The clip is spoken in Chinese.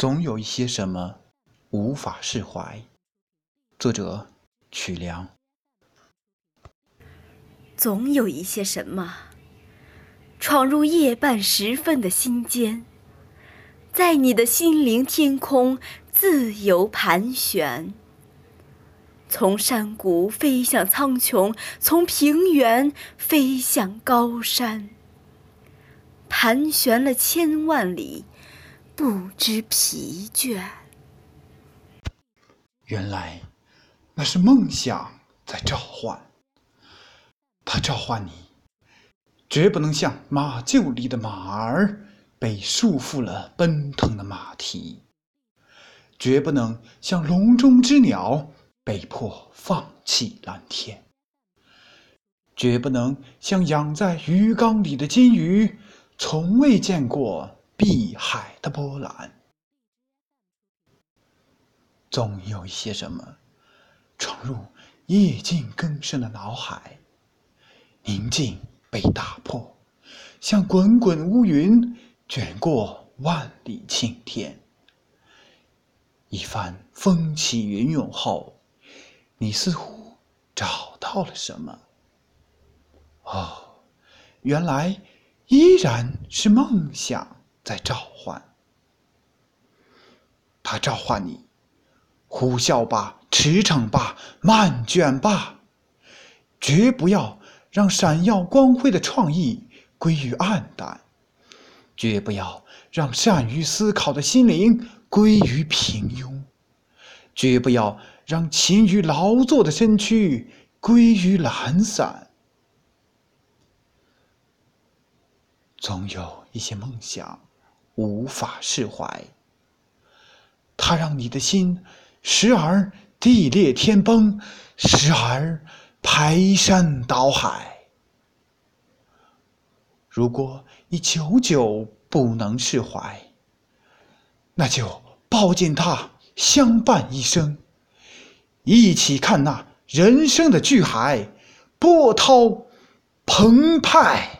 总有一些什么无法释怀。作者：曲梁。总有一些什么闯入夜半时分的心间，在你的心灵天空自由盘旋，从山谷飞向苍穹，从平原飞向高山，盘旋了千万里。不知疲倦。原来，那是梦想在召唤。它召唤你，绝不能像马厩里的马儿被束缚了奔腾的马蹄，绝不能像笼中之鸟被迫放弃蓝天，绝不能像养在鱼缸里的金鱼从未见过。碧海的波澜，总有一些什么闯入夜静更深的脑海，宁静被打破，像滚滚乌云卷过万里青天。一番风起云涌后，你似乎找到了什么？哦，原来依然是梦想。在召唤，他召唤你，呼啸吧，驰骋吧，漫卷吧，绝不要让闪耀光辉的创意归于暗淡，绝不要让善于思考的心灵归于平庸，绝不要让勤于劳作的身躯归于懒散。总有一些梦想。无法释怀，它让你的心时而地裂天崩，时而排山倒海。如果你久久不能释怀，那就抱紧它，相伴一生，一起看那人生的巨海波涛澎湃。